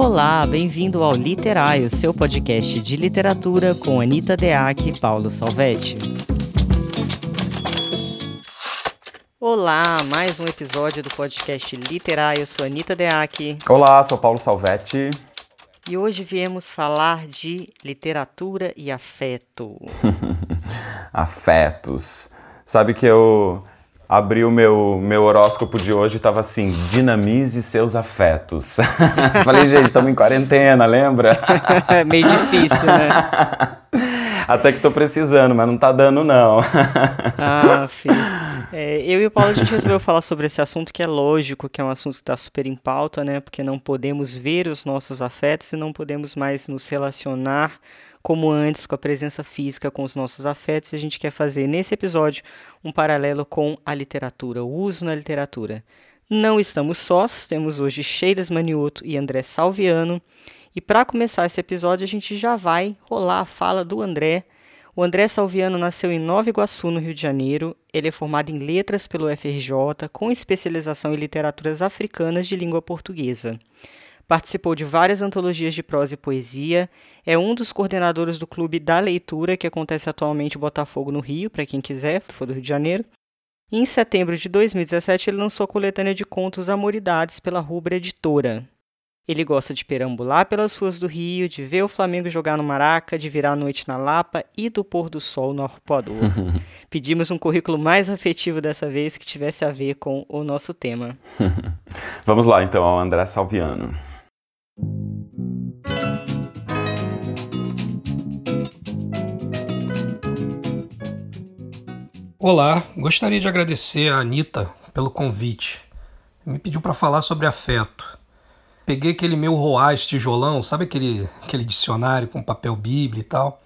Olá, bem-vindo ao Literário, seu podcast de literatura com Anita Deac e Paulo Salvetti. Olá, mais um episódio do podcast Literário. Eu sou Anita Deac. Olá, sou Paulo Salvetti. E hoje viemos falar de literatura e afeto. Afetos. Sabe que eu abri o meu, meu horóscopo de hoje e tava assim: dinamize seus afetos. Falei, gente, estamos em quarentena, lembra? Meio difícil, né? Até que tô precisando, mas não tá dando, não. ah, filho. É, eu e o Paulo, a gente resolveu falar sobre esse assunto que é lógico, que é um assunto que está super em pauta, né? Porque não podemos ver os nossos afetos e não podemos mais nos relacionar como antes com a presença física com os nossos afetos. E a gente quer fazer nesse episódio um paralelo com a literatura, o uso na literatura. Não estamos sós, temos hoje Sheilas Manioto e André Salviano. E para começar esse episódio, a gente já vai rolar a fala do André o André Salviano nasceu em Nova Iguaçu, no Rio de Janeiro. Ele é formado em letras pelo FRJ, com especialização em literaturas africanas de língua portuguesa. Participou de várias antologias de prosa e poesia. É um dos coordenadores do Clube da Leitura, que acontece atualmente em Botafogo, no Rio, para quem quiser, for do Rio de Janeiro. E em setembro de 2017, ele lançou a coletânea de contos Amoridades pela Rubra Editora. Ele gosta de perambular pelas ruas do Rio, de ver o Flamengo jogar no Maraca, de virar a noite na Lapa e do pôr do sol no Arpoador. Pedimos um currículo mais afetivo dessa vez que tivesse a ver com o nosso tema. Vamos lá então ao André Salviano. Olá, gostaria de agradecer a Anitta pelo convite. Me pediu para falar sobre afeto peguei aquele meu Roaz tijolão, sabe aquele, aquele dicionário com papel bíblia e tal,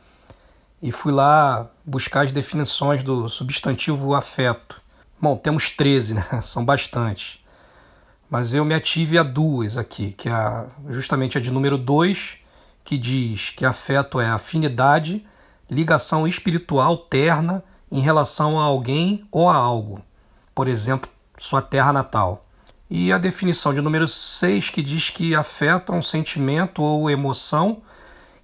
e fui lá buscar as definições do substantivo afeto. Bom, temos 13, né? São bastantes. Mas eu me ative a duas aqui, que é justamente a de número 2, que diz que afeto é afinidade, ligação espiritual terna em relação a alguém ou a algo. Por exemplo, sua terra natal e a definição de número 6 que diz que afeta um sentimento ou emoção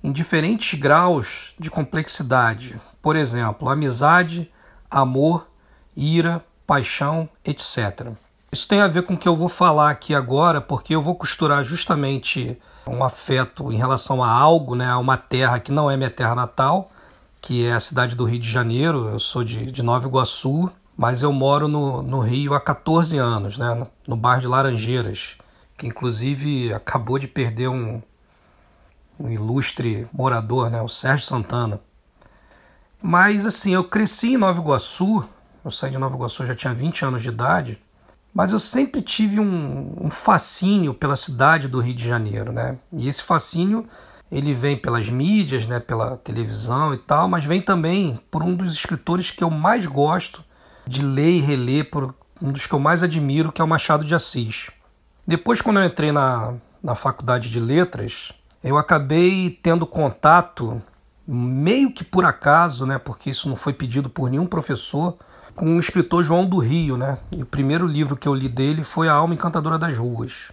em diferentes graus de complexidade. Por exemplo, amizade, amor, ira, paixão, etc. Isso tem a ver com o que eu vou falar aqui agora, porque eu vou costurar justamente um afeto em relação a algo, né, a uma terra que não é minha terra natal, que é a cidade do Rio de Janeiro. Eu sou de, de Nova Iguaçu, mas eu moro no, no Rio há 14 anos, né, no bairro de Laranjeiras, que inclusive acabou de perder um, um ilustre morador, né, o Sérgio Santana. Mas assim, eu cresci em Nova Iguaçu, eu saí de Nova Iguaçu já tinha 20 anos de idade, mas eu sempre tive um, um fascínio pela cidade do Rio de Janeiro, né? E esse fascínio ele vem pelas mídias, né, pela televisão e tal, mas vem também por um dos escritores que eu mais gosto, de ler e reler por um dos que eu mais admiro, que é o Machado de Assis. Depois, quando eu entrei na, na faculdade de letras, eu acabei tendo contato, meio que por acaso, né, porque isso não foi pedido por nenhum professor, com o escritor João do Rio. Né? E o primeiro livro que eu li dele foi A Alma Encantadora das Ruas.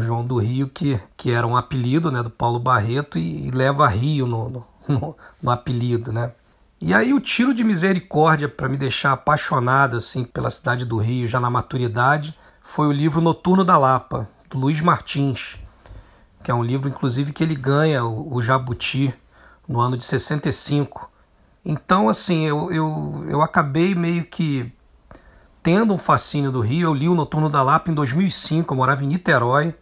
João do Rio, que, que era um apelido né, do Paulo Barreto e, e leva Rio no, no, no apelido. Né? E aí o tiro de misericórdia para me deixar apaixonado assim pela cidade do Rio já na maturidade foi o livro Noturno da Lapa, do Luiz Martins, que é um livro inclusive que ele ganha o, o Jabuti no ano de 65. Então assim, eu, eu, eu acabei meio que tendo um fascínio do Rio. Eu li o Noturno da Lapa em 2005, eu morava em Niterói,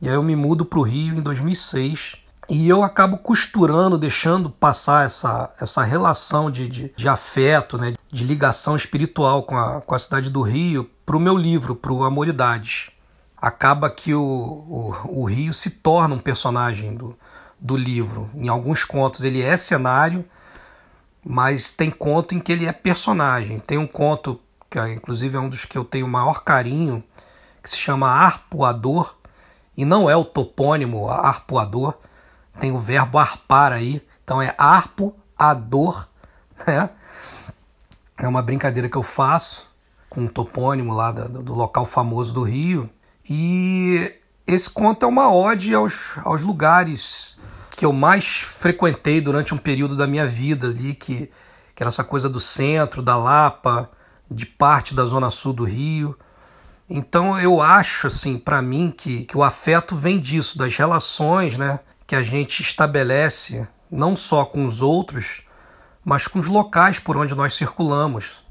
e aí eu me mudo para o Rio em 2006 e eu acabo costurando, deixando passar essa, essa relação de, de, de afeto, né, de ligação espiritual com a, com a cidade do Rio para o meu livro, para o Amoridades. Acaba que o, o, o, Rio se torna um personagem do, do livro. Em alguns contos ele é cenário, mas tem conto em que ele é personagem. Tem um conto, que inclusive é um dos que eu tenho maior carinho, que se chama Arpoador, e não é o topônimo Arpoador, tem o verbo arpar aí, então é arpo, a dor, né? É uma brincadeira que eu faço com um topônimo lá do, do local famoso do Rio. E esse conto é uma ode aos, aos lugares que eu mais frequentei durante um período da minha vida ali, que, que era essa coisa do centro, da Lapa, de parte da zona sul do Rio. Então eu acho, assim, para mim, que, que o afeto vem disso, das relações né, que a gente estabelece, não só com os outros, mas com os locais por onde nós circulamos.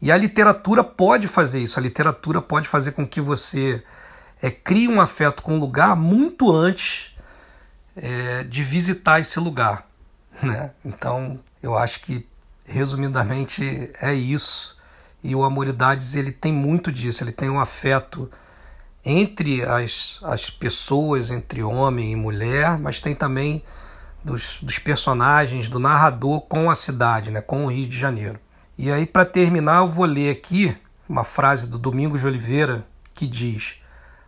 E a literatura pode fazer isso, a literatura pode fazer com que você é, crie um afeto com o lugar muito antes é, de visitar esse lugar. Né? Então eu acho que, resumidamente, é isso. E o Amoridades ele tem muito disso, ele tem um afeto entre as, as pessoas, entre homem e mulher, mas tem também dos, dos personagens, do narrador com a cidade, né, com o Rio de Janeiro. E aí, para terminar, eu vou ler aqui uma frase do Domingos de Oliveira que diz: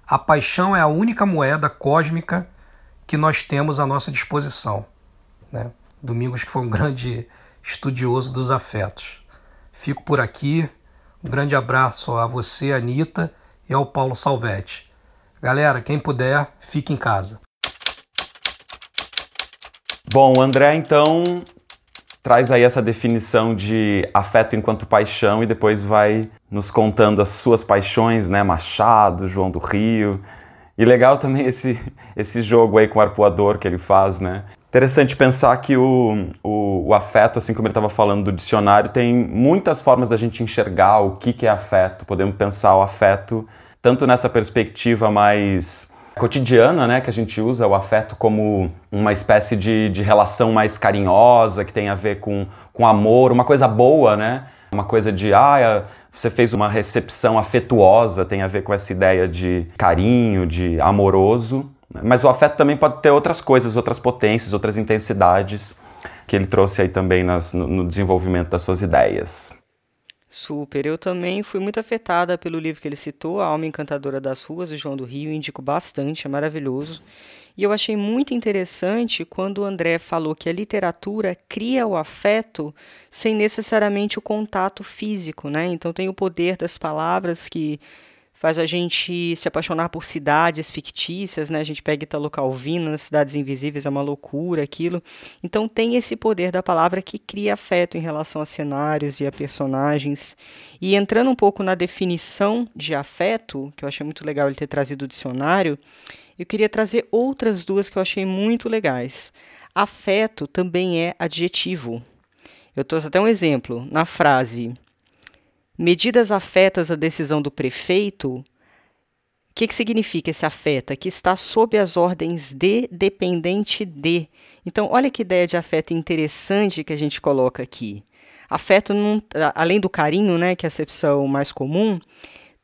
A paixão é a única moeda cósmica que nós temos à nossa disposição. Né? Domingos, que foi um grande estudioso dos afetos. Fico por aqui. Um grande abraço a você, Anitta, e ao Paulo Salvetti. Galera, quem puder, fique em casa. Bom, André, então traz aí essa definição de afeto enquanto paixão e depois vai nos contando as suas paixões, né? Machado, João do Rio. E legal também esse, esse jogo aí com o arpoador que ele faz, né? Interessante pensar que o, o, o afeto, assim como ele estava falando do dicionário, tem muitas formas da gente enxergar o que, que é afeto. Podemos pensar o afeto tanto nessa perspectiva mais cotidiana, né, que a gente usa o afeto como uma espécie de, de relação mais carinhosa, que tem a ver com, com amor, uma coisa boa, né? Uma coisa de, ah, você fez uma recepção afetuosa, tem a ver com essa ideia de carinho, de amoroso. Mas o afeto também pode ter outras coisas, outras potências, outras intensidades que ele trouxe aí também nas, no, no desenvolvimento das suas ideias. Super. Eu também fui muito afetada pelo livro que ele citou, A Alma Encantadora das Ruas, do João do Rio. Indico bastante, é maravilhoso. E eu achei muito interessante quando o André falou que a literatura cria o afeto sem necessariamente o contato físico, né? Então tem o poder das palavras que faz a gente se apaixonar por cidades fictícias, né? A gente pega Italo Calvino nas Cidades Invisíveis, é uma loucura aquilo. Então tem esse poder da palavra que cria afeto em relação a cenários e a personagens. E entrando um pouco na definição de afeto, que eu achei muito legal ele ter trazido o dicionário, eu queria trazer outras duas que eu achei muito legais. Afeto também é adjetivo. Eu trouxe até um exemplo na frase Medidas afetas a decisão do prefeito. O que, que significa esse afeta? Que está sob as ordens de, dependente de. Então, olha que ideia de afeto interessante que a gente coloca aqui. Afeto, não, além do carinho, né, que é a acepção mais comum,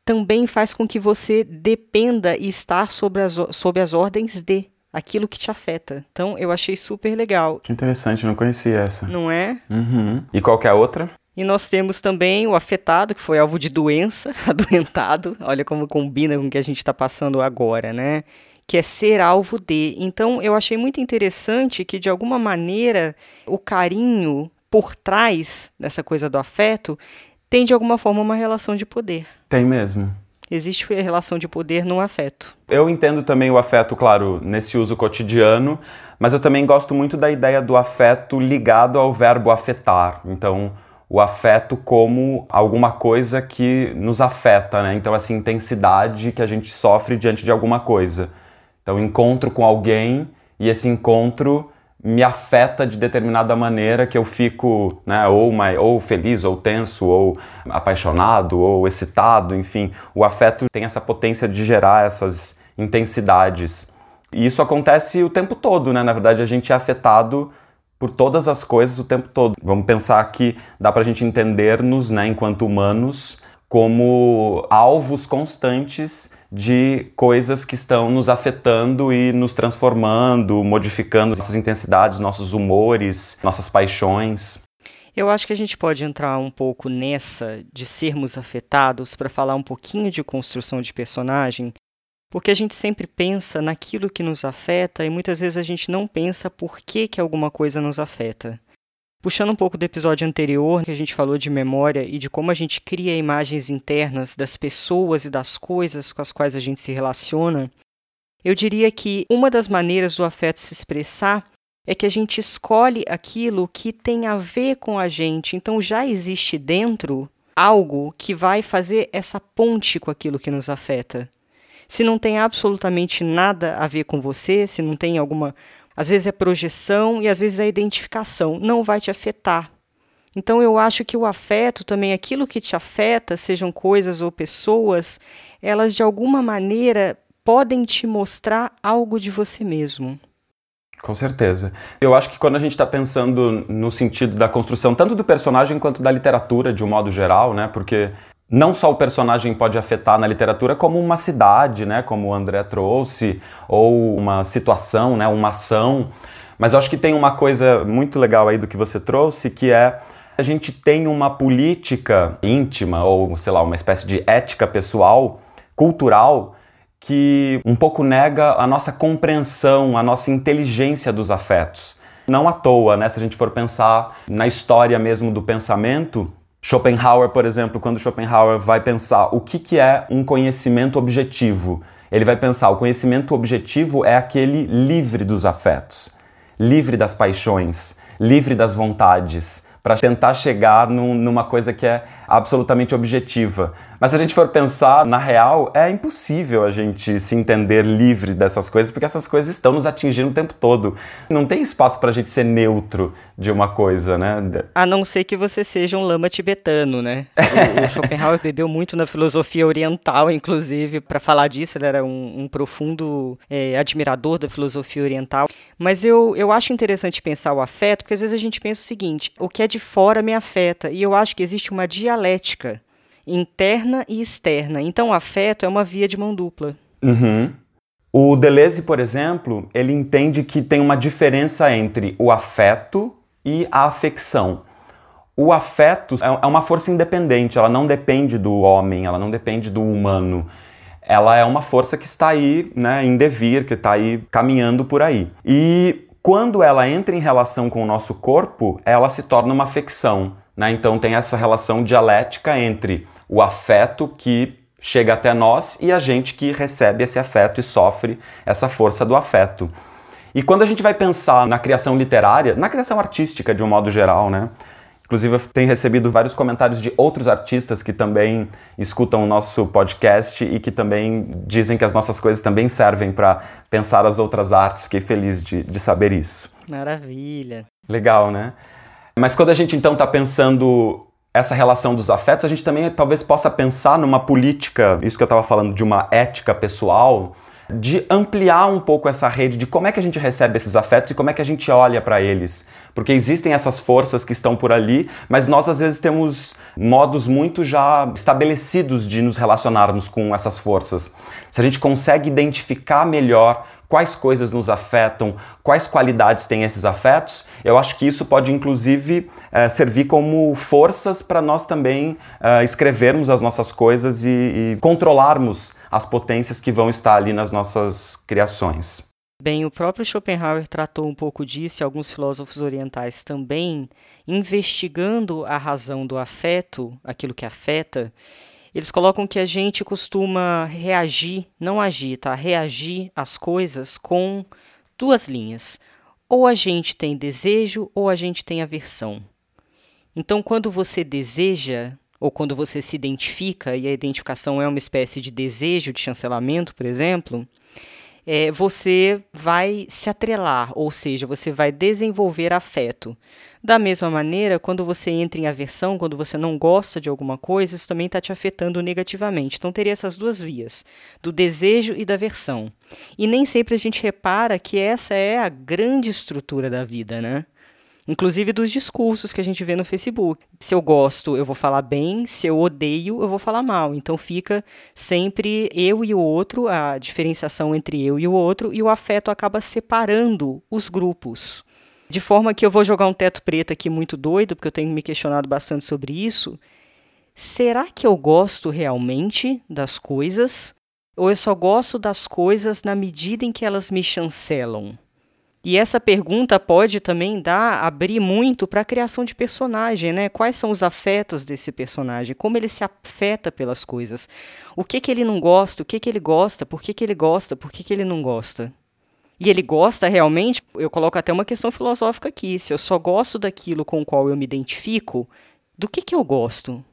também faz com que você dependa e está sob as, sob as ordens de aquilo que te afeta. Então, eu achei super legal. Que interessante, não conhecia essa. Não é? Uhum. E qual que é a outra? E nós temos também o afetado, que foi alvo de doença, adoentado. Olha como combina com o que a gente está passando agora, né? Que é ser alvo de. Então, eu achei muito interessante que, de alguma maneira, o carinho por trás dessa coisa do afeto tem, de alguma forma, uma relação de poder. Tem mesmo. Existe relação de poder no afeto. Eu entendo também o afeto, claro, nesse uso cotidiano, mas eu também gosto muito da ideia do afeto ligado ao verbo afetar. Então, o afeto como alguma coisa que nos afeta, né? Então, essa intensidade que a gente sofre diante de alguma coisa. Então, encontro com alguém e esse encontro me afeta de determinada maneira que eu fico, né, ou, mais, ou feliz, ou tenso, ou apaixonado, ou excitado, enfim. O afeto tem essa potência de gerar essas intensidades. E isso acontece o tempo todo, né? Na verdade, a gente é afetado por todas as coisas o tempo todo. Vamos pensar que dá para a gente entender-nos, né, enquanto humanos, como alvos constantes de coisas que estão nos afetando e nos transformando, modificando nossas intensidades, nossos humores, nossas paixões. Eu acho que a gente pode entrar um pouco nessa de sermos afetados para falar um pouquinho de construção de personagem, porque a gente sempre pensa naquilo que nos afeta e muitas vezes a gente não pensa por que, que alguma coisa nos afeta. Puxando um pouco do episódio anterior, que a gente falou de memória e de como a gente cria imagens internas das pessoas e das coisas com as quais a gente se relaciona, Eu diria que uma das maneiras do afeto se expressar é que a gente escolhe aquilo que tem a ver com a gente. Então já existe dentro algo que vai fazer essa ponte com aquilo que nos afeta. Se não tem absolutamente nada a ver com você, se não tem alguma. Às vezes é projeção e às vezes é identificação, não vai te afetar. Então eu acho que o afeto também, aquilo que te afeta, sejam coisas ou pessoas, elas de alguma maneira podem te mostrar algo de você mesmo. Com certeza. Eu acho que quando a gente está pensando no sentido da construção, tanto do personagem quanto da literatura, de um modo geral, né? Porque não só o personagem pode afetar na literatura, como uma cidade, né? Como o André trouxe, ou uma situação, né? Uma ação. Mas eu acho que tem uma coisa muito legal aí do que você trouxe, que é a gente tem uma política íntima, ou sei lá, uma espécie de ética pessoal, cultural, que um pouco nega a nossa compreensão, a nossa inteligência dos afetos. Não à toa, né? Se a gente for pensar na história mesmo do pensamento, Schopenhauer, por exemplo, quando Schopenhauer vai pensar o que, que é um conhecimento objetivo, ele vai pensar o conhecimento objetivo é aquele livre dos afetos, livre das paixões, livre das vontades, para tentar chegar num, numa coisa que é absolutamente objetiva. Mas se a gente for pensar na real, é impossível a gente se entender livre dessas coisas, porque essas coisas estão nos atingindo o tempo todo. Não tem espaço para a gente ser neutro de uma coisa, né? A não ser que você seja um lama tibetano, né? O, o Schopenhauer bebeu muito na filosofia oriental, inclusive, para falar disso. Ele era um, um profundo é, admirador da filosofia oriental. Mas eu, eu acho interessante pensar o afeto, porque às vezes a gente pensa o seguinte: o que é de fora me afeta. E eu acho que existe uma dialética interna e externa. Então, o afeto é uma via de mão dupla. Uhum. O Deleuze, por exemplo, ele entende que tem uma diferença entre o afeto e a afecção. O afeto é, é uma força independente, ela não depende do homem, ela não depende do humano. Ela é uma força que está aí, né, em devir, que está aí caminhando por aí. E quando ela entra em relação com o nosso corpo, ela se torna uma afecção. Né? Então tem essa relação dialética entre o afeto que chega até nós e a gente que recebe esse afeto e sofre essa força do afeto. E quando a gente vai pensar na criação literária, na criação artística de um modo geral, né? Inclusive, eu tenho recebido vários comentários de outros artistas que também escutam o nosso podcast e que também dizem que as nossas coisas também servem para pensar as outras artes. Fiquei feliz de, de saber isso. Maravilha. Legal, né? Mas quando a gente então está pensando essa relação dos afetos, a gente também talvez possa pensar numa política, isso que eu estava falando, de uma ética pessoal, de ampliar um pouco essa rede de como é que a gente recebe esses afetos e como é que a gente olha para eles. Porque existem essas forças que estão por ali, mas nós às vezes temos modos muito já estabelecidos de nos relacionarmos com essas forças. Se a gente consegue identificar melhor quais coisas nos afetam, quais qualidades têm esses afetos, eu acho que isso pode inclusive é, servir como forças para nós também é, escrevermos as nossas coisas e, e controlarmos as potências que vão estar ali nas nossas criações. Bem, o próprio Schopenhauer tratou um pouco disso e alguns filósofos orientais também, investigando a razão do afeto, aquilo que afeta, eles colocam que a gente costuma reagir, não agir, tá? Reagir às coisas com duas linhas. Ou a gente tem desejo ou a gente tem aversão. Então, quando você deseja, ou quando você se identifica, e a identificação é uma espécie de desejo de chancelamento, por exemplo, é, você vai se atrelar, ou seja, você vai desenvolver afeto. Da mesma maneira, quando você entra em aversão, quando você não gosta de alguma coisa, isso também está te afetando negativamente. Então, teria essas duas vias, do desejo e da aversão. E nem sempre a gente repara que essa é a grande estrutura da vida, né? inclusive dos discursos que a gente vê no Facebook. Se eu gosto, eu vou falar bem, se eu odeio, eu vou falar mal. Então fica sempre eu e o outro, a diferenciação entre eu e o outro, e o afeto acaba separando os grupos. De forma que eu vou jogar um teto preto aqui muito doido, porque eu tenho me questionado bastante sobre isso. Será que eu gosto realmente das coisas? Ou eu só gosto das coisas na medida em que elas me chancelam? E essa pergunta pode também dar abrir muito para a criação de personagem, né? Quais são os afetos desse personagem? Como ele se afeta pelas coisas? O que que ele não gosta? O que que ele gosta? Por que que ele gosta? Por que que ele não gosta? E ele gosta realmente? Eu coloco até uma questão filosófica aqui. Se eu só gosto daquilo com o qual eu me identifico, do que que eu gosto?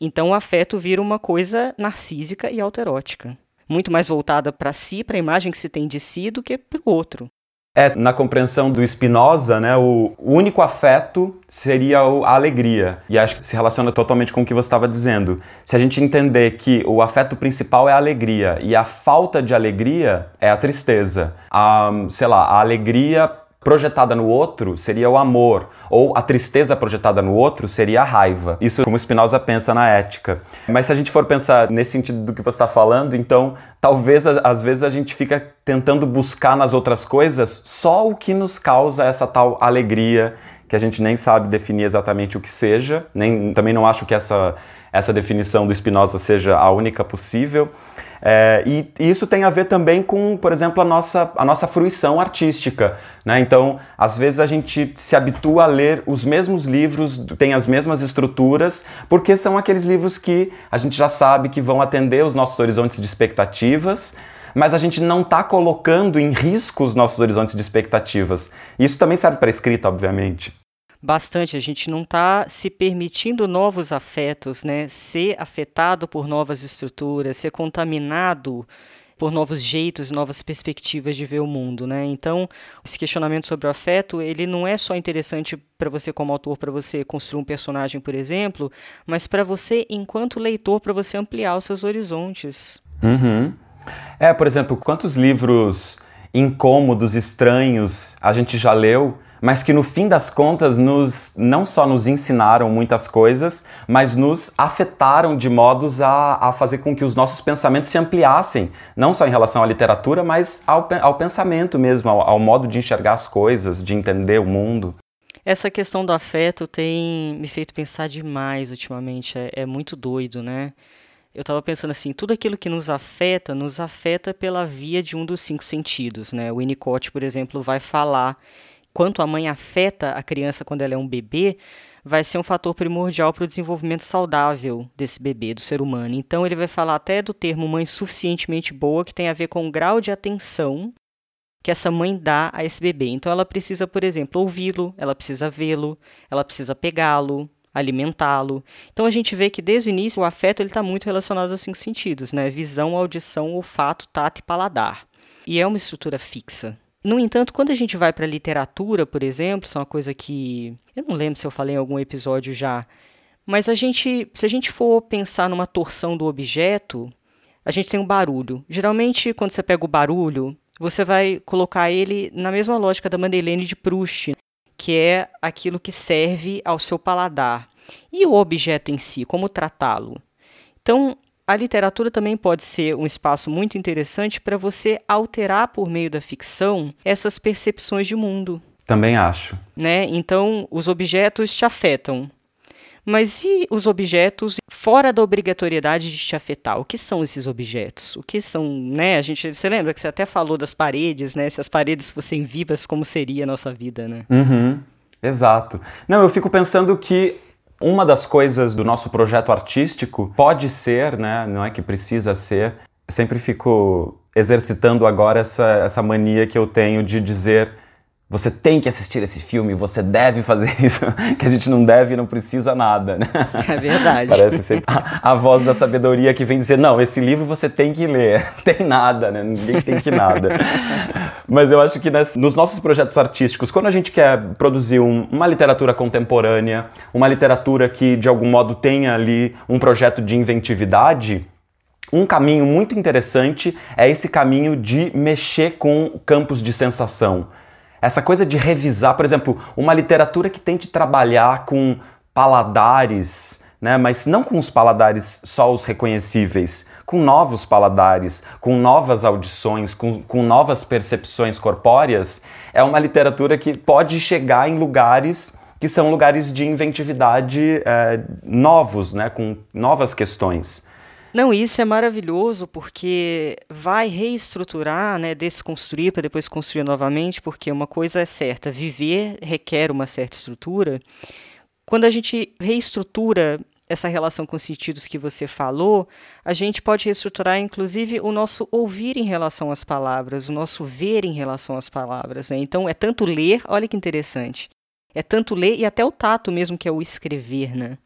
Então o afeto vira uma coisa narcísica e autoerótica, muito mais voltada para si, para a imagem que se tem de si, do que para o outro. É, na compreensão do Spinoza, né, o único afeto seria a alegria. E acho que se relaciona totalmente com o que você estava dizendo. Se a gente entender que o afeto principal é a alegria e a falta de alegria é a tristeza. A, sei lá, a alegria projetada no outro seria o amor, ou a tristeza projetada no outro seria a raiva. Isso como Spinoza pensa na ética. Mas se a gente for pensar nesse sentido do que você está falando, então talvez às vezes a gente fica tentando buscar nas outras coisas só o que nos causa essa tal alegria que a gente nem sabe definir exatamente o que seja. Nem, também não acho que essa, essa definição do Spinoza seja a única possível. É, e, isso tem a ver também com, por exemplo, a nossa, a nossa fruição artística. Né? Então, às vezes a gente se habitua a ler os mesmos livros, tem as mesmas estruturas, porque são aqueles livros que a gente já sabe que vão atender os nossos horizontes de expectativas, mas a gente não está colocando em risco os nossos horizontes de expectativas. Isso também serve para escrita, obviamente bastante. A gente não está se permitindo novos afetos, né? Ser afetado por novas estruturas, ser contaminado por novos jeitos, novas perspectivas de ver o mundo, né? Então, esse questionamento sobre o afeto, ele não é só interessante para você como autor, para você construir um personagem, por exemplo, mas para você enquanto leitor, para você ampliar os seus horizontes. Uhum. É, por exemplo, quantos livros incômodos, estranhos a gente já leu mas que no fim das contas nos não só nos ensinaram muitas coisas, mas nos afetaram de modos a, a fazer com que os nossos pensamentos se ampliassem, não só em relação à literatura, mas ao, ao pensamento mesmo, ao, ao modo de enxergar as coisas, de entender o mundo. Essa questão do afeto tem me feito pensar demais ultimamente. É, é, muito doido, né? Eu estava pensando assim, tudo aquilo que nos afeta, nos afeta pela via de um dos cinco sentidos, né? O Winnicott, por exemplo, vai falar quanto a mãe afeta a criança quando ela é um bebê, vai ser um fator primordial para o desenvolvimento saudável desse bebê, do ser humano. Então, ele vai falar até do termo mãe suficientemente boa, que tem a ver com o grau de atenção que essa mãe dá a esse bebê. Então, ela precisa, por exemplo, ouvi-lo, ela precisa vê-lo, ela precisa pegá-lo, alimentá-lo. Então, a gente vê que desde o início o afeto está muito relacionado aos cinco sentidos, né? Visão, audição, olfato, tato e paladar. E é uma estrutura fixa. No entanto, quando a gente vai para a literatura, por exemplo, isso é uma coisa que eu não lembro se eu falei em algum episódio já, mas a gente, se a gente for pensar numa torção do objeto, a gente tem um barulho. Geralmente, quando você pega o barulho, você vai colocar ele na mesma lógica da Madeleine de Proust, que é aquilo que serve ao seu paladar. E o objeto em si, como tratá-lo? Então, a literatura também pode ser um espaço muito interessante para você alterar por meio da ficção essas percepções de mundo. Também acho. Né? Então, os objetos te afetam. Mas e os objetos fora da obrigatoriedade de te afetar? O que são esses objetos? O que são, né? A gente, você lembra que você até falou das paredes, né? Se as paredes fossem vivas, como seria a nossa vida, né? Uhum. Exato. Não, eu fico pensando que uma das coisas do nosso projeto artístico pode ser, né, não é que precisa ser, sempre fico exercitando agora essa, essa mania que eu tenho de dizer você tem que assistir esse filme, você deve fazer isso, que a gente não deve e não precisa nada, né? É verdade. Parece ser a, a, voz da sabedoria que vem dizer, não, esse livro você tem que ler, tem nada, né? Ninguém tem que nada. Mas eu acho que nos nossos projetos artísticos, quando a gente quer produzir um, uma literatura contemporânea, uma literatura que de algum modo tenha ali um projeto de inventividade, um caminho muito interessante é esse caminho de mexer com campos de sensação. Essa coisa de revisar, por exemplo, uma literatura que tente trabalhar com paladares, né, mas não com os paladares só os reconhecíveis, com novos paladares, com novas audições, com, com novas percepções corpóreas, é uma literatura que pode chegar em lugares que são lugares de inventividade é, novos, né, com novas questões. Não, isso é maravilhoso porque vai reestruturar, né, desconstruir para depois construir novamente, porque uma coisa é certa, viver requer uma certa estrutura. Quando a gente reestrutura essa relação com os sentidos que você falou, a gente pode reestruturar, inclusive, o nosso ouvir em relação às palavras, o nosso ver em relação às palavras. Né? Então, é tanto ler, olha que interessante, é tanto ler e até o tato mesmo, que é o escrever. Né?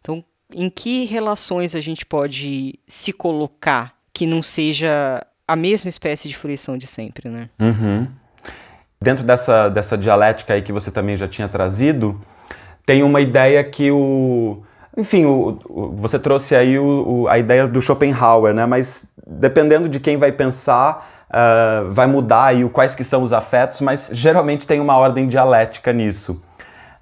Então, em que relações a gente pode se colocar que não seja a mesma espécie de fruição de sempre, né? Uhum. Dentro dessa, dessa dialética aí que você também já tinha trazido, tem uma ideia que o... Enfim, o, o, você trouxe aí o, a ideia do Schopenhauer, né? Mas dependendo de quem vai pensar, uh, vai mudar aí quais que são os afetos, mas geralmente tem uma ordem dialética nisso.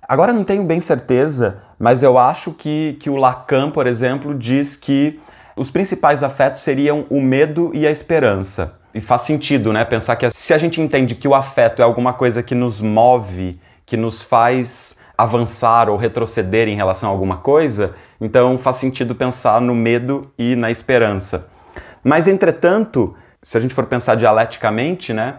Agora não tenho bem certeza, mas eu acho que, que o Lacan, por exemplo, diz que os principais afetos seriam o medo e a esperança. E faz sentido, né? Pensar que se a gente entende que o afeto é alguma coisa que nos move, que nos faz avançar ou retroceder em relação a alguma coisa, então faz sentido pensar no medo e na esperança. Mas, entretanto, se a gente for pensar dialeticamente, né,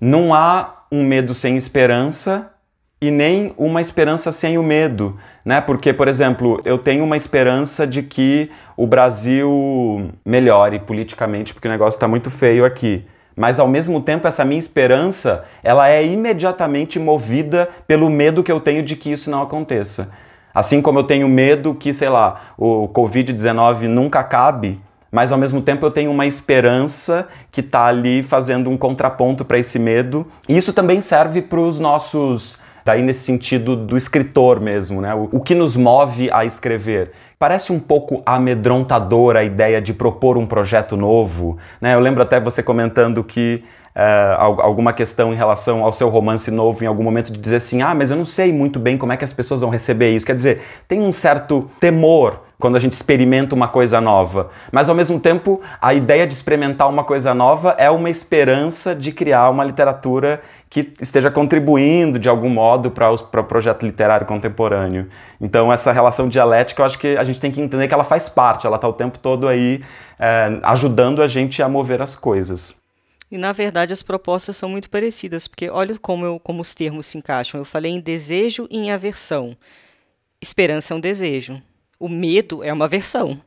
não há um medo sem esperança e nem uma esperança sem o medo, né? Porque, por exemplo, eu tenho uma esperança de que o Brasil melhore politicamente, porque o negócio está muito feio aqui. Mas ao mesmo tempo, essa minha esperança, ela é imediatamente movida pelo medo que eu tenho de que isso não aconteça. Assim como eu tenho medo que, sei lá, o COVID-19 nunca acabe, mas ao mesmo tempo eu tenho uma esperança que está ali fazendo um contraponto para esse medo. E isso também serve para os nossos daí nesse sentido do escritor mesmo, né? O, que nos move a escrever. Parece um pouco amedrontadora a ideia de propor um projeto novo, né? Eu lembro até você comentando que Uh, alguma questão em relação ao seu romance novo em algum momento de dizer assim, ah, mas eu não sei muito bem como é que as pessoas vão receber isso. Quer dizer, tem um certo temor quando a gente experimenta uma coisa nova. Mas ao mesmo tempo, a ideia de experimentar uma coisa nova é uma esperança de criar uma literatura que esteja contribuindo de algum modo para o pro projeto literário contemporâneo. Então, essa relação dialética, eu acho que a gente tem que entender que ela faz parte, ela está o tempo todo aí é, ajudando a gente a mover as coisas. E na verdade as propostas são muito parecidas, porque olha como, eu, como os termos se encaixam. Eu falei em desejo e em aversão. Esperança é um desejo. O medo é uma versão.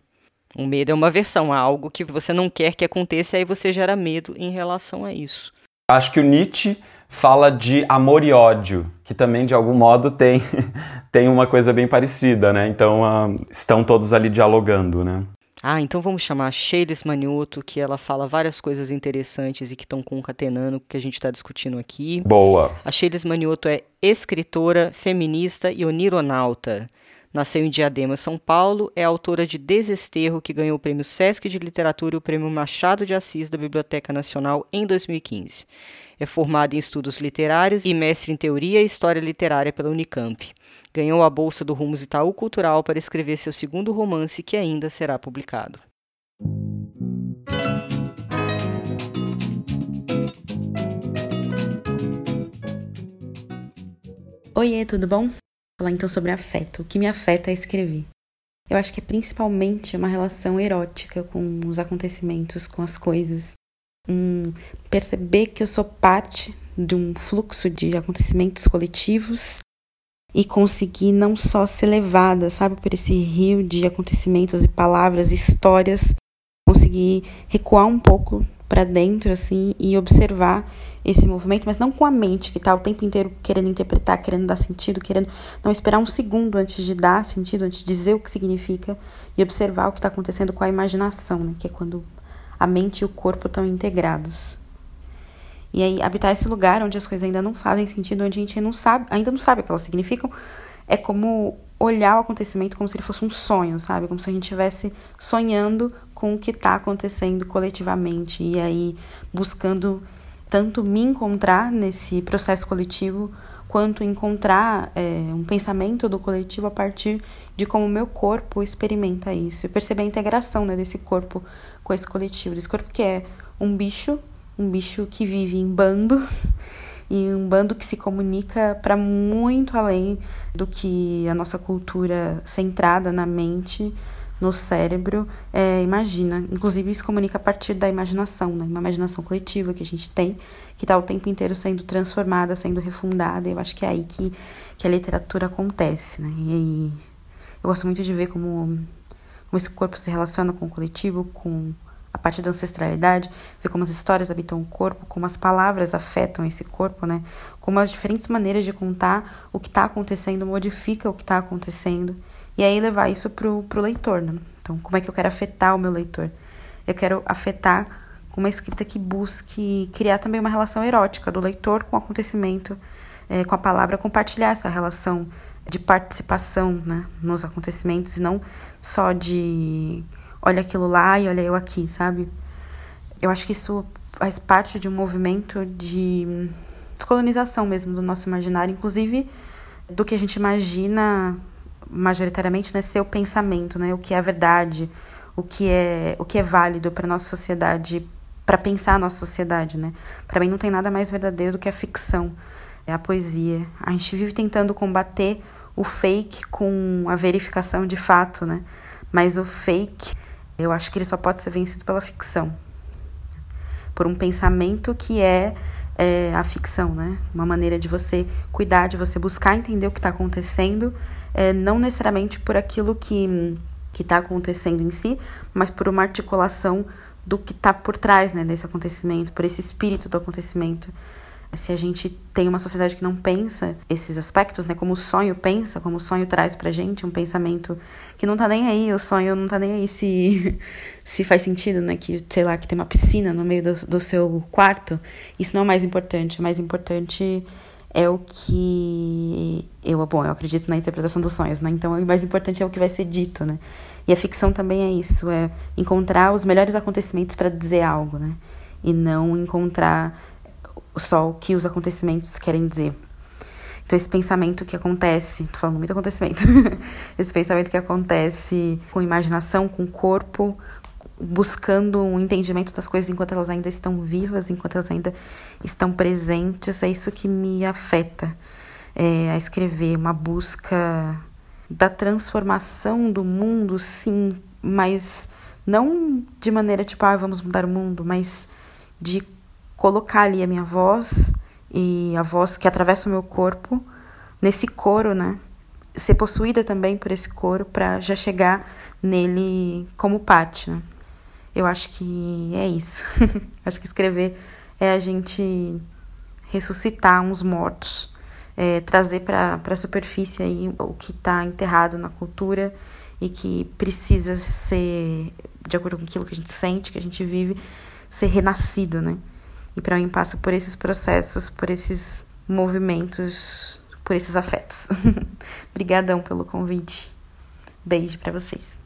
O medo é uma versão, algo que você não quer que aconteça, e aí você gera medo em relação a isso. Acho que o Nietzsche fala de amor e ódio, que também de algum modo tem, tem uma coisa bem parecida, né? Então uh, estão todos ali dialogando, né? Ah, então vamos chamar a Sheilis Manioto, que ela fala várias coisas interessantes e que estão concatenando o que a gente está discutindo aqui. Boa! A Sheilis Manioto é escritora, feminista e onironauta. Nasceu em Diadema, São Paulo, é autora de Desesterro, que ganhou o Prêmio Sesc de Literatura e o Prêmio Machado de Assis da Biblioteca Nacional em 2015. É formada em Estudos Literários e mestre em Teoria e História Literária pela Unicamp. Ganhou a bolsa do Rumos Itaú Cultural para escrever seu segundo romance, que ainda será publicado. Oiê, tudo bom? Falar então sobre afeto. O que me afeta é escrever. Eu acho que é principalmente uma relação erótica com os acontecimentos, com as coisas. Um, perceber que eu sou parte de um fluxo de acontecimentos coletivos e conseguir não só ser levada, sabe, por esse rio de acontecimentos e palavras, histórias, conseguir recuar um pouco para dentro assim e observar esse movimento, mas não com a mente que está o tempo inteiro querendo interpretar, querendo dar sentido, querendo não esperar um segundo antes de dar sentido, antes de dizer o que significa e observar o que está acontecendo com a imaginação, né? que é quando a mente e o corpo estão integrados. E aí habitar esse lugar onde as coisas ainda não fazem sentido, onde a gente não sabe, ainda não sabe o que elas significam, é como olhar o acontecimento como se ele fosse um sonho, sabe? Como se a gente estivesse sonhando com o que está acontecendo coletivamente e aí buscando tanto me encontrar nesse processo coletivo, quanto encontrar é, um pensamento do coletivo a partir de como o meu corpo experimenta isso. E perceber a integração né, desse corpo com esse coletivo, desse corpo que é um bicho, um bicho que vive em bando. E um bando que se comunica para muito além do que a nossa cultura centrada na mente no cérebro é, imagina. Inclusive, isso comunica a partir da imaginação, né? Uma imaginação coletiva que a gente tem, que está o tempo inteiro sendo transformada, sendo refundada. Eu acho que é aí que, que a literatura acontece, né? E aí, eu gosto muito de ver como, como esse corpo se relaciona com o coletivo, com a parte da ancestralidade, ver como as histórias habitam o corpo, como as palavras afetam esse corpo, né? Como as diferentes maneiras de contar o que está acontecendo modifica o que está acontecendo. E aí levar isso pro, pro leitor, né? Então, como é que eu quero afetar o meu leitor? Eu quero afetar com uma escrita que busque criar também uma relação erótica do leitor com o acontecimento, é, com a palavra, compartilhar essa relação de participação né, nos acontecimentos e não só de olha aquilo lá e olha eu aqui, sabe? Eu acho que isso faz parte de um movimento de descolonização mesmo do nosso imaginário, inclusive do que a gente imagina majoritariamente, né, ser o pensamento, né, o que é verdade, o que é o que é válido para nossa sociedade, para pensar a nossa sociedade, né? Para mim não tem nada mais verdadeiro do que a ficção, é a poesia. A gente vive tentando combater o fake com a verificação de fato, né? Mas o fake eu acho que ele só pode ser vencido pela ficção. Por um pensamento que é, é a ficção, né? Uma maneira de você cuidar, de você buscar entender o que está acontecendo, é, não necessariamente por aquilo que que está acontecendo em si, mas por uma articulação do que está por trás né, desse acontecimento, por esse espírito do acontecimento. Se a gente tem uma sociedade que não pensa esses aspectos, né, como o sonho pensa, como o sonho traz pra gente um pensamento que não tá nem aí, o sonho não tá nem aí se, se faz sentido, né, que, sei lá, que tem uma piscina no meio do, do seu quarto, isso não é mais importante, o mais importante é o que eu, bom, eu acredito na interpretação dos sonhos, né, então o mais importante é o que vai ser dito, né, e a ficção também é isso, é encontrar os melhores acontecimentos para dizer algo, né, e não encontrar só o que os acontecimentos querem dizer. Então, esse pensamento que acontece, tô falando muito acontecimento, esse pensamento que acontece com imaginação, com corpo, buscando um entendimento das coisas enquanto elas ainda estão vivas, enquanto elas ainda estão presentes, é isso que me afeta é, a escrever, uma busca da transformação do mundo, sim, mas não de maneira tipo, ah, vamos mudar o mundo, mas de colocar ali a minha voz e a voz que atravessa o meu corpo nesse coro, né? Ser possuída também por esse coro para já chegar nele como parte, né? Eu acho que é isso. acho que escrever é a gente ressuscitar uns mortos, é, trazer para a superfície aí o que está enterrado na cultura e que precisa ser, de acordo com aquilo que a gente sente, que a gente vive, ser renascido, né? E para mim passa por esses processos, por esses movimentos, por esses afetos. Obrigadão pelo convite. Beijo para vocês.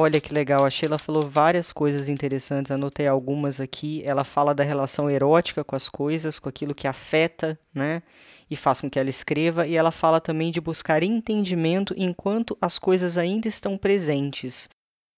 Olha que legal, a Sheila falou várias coisas interessantes, anotei algumas aqui. Ela fala da relação erótica com as coisas, com aquilo que afeta, né? E faz com que ela escreva. E ela fala também de buscar entendimento enquanto as coisas ainda estão presentes.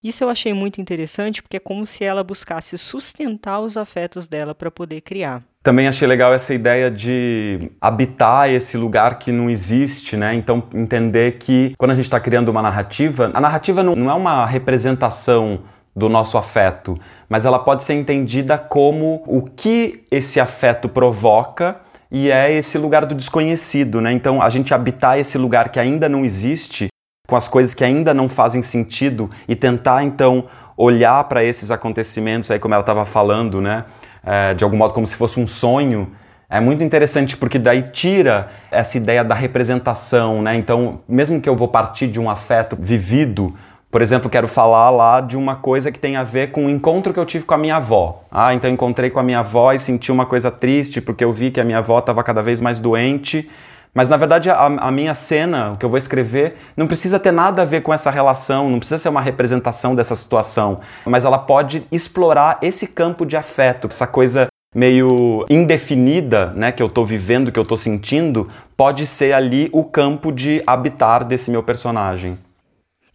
Isso eu achei muito interessante porque é como se ela buscasse sustentar os afetos dela para poder criar. Também achei legal essa ideia de habitar esse lugar que não existe, né? Então, entender que quando a gente está criando uma narrativa, a narrativa não, não é uma representação do nosso afeto, mas ela pode ser entendida como o que esse afeto provoca e é esse lugar do desconhecido, né? Então, a gente habitar esse lugar que ainda não existe com as coisas que ainda não fazem sentido e tentar então olhar para esses acontecimentos aí como ela estava falando, né, é, de algum modo como se fosse um sonho, é muito interessante porque daí tira essa ideia da representação, né? Então, mesmo que eu vou partir de um afeto vivido, por exemplo, quero falar lá de uma coisa que tem a ver com o um encontro que eu tive com a minha avó. Ah, então encontrei com a minha avó e senti uma coisa triste porque eu vi que a minha avó estava cada vez mais doente mas na verdade a, a, minha cena, o que eu vou escrever, não precisa ter nada a ver com essa relação, não precisa ser uma representação dessa situação, mas ela pode explorar esse campo de afeto, essa coisa meio indefinida, né, que eu estou vivendo, que eu estou sentindo, pode ser ali o campo de habitar desse meu personagem.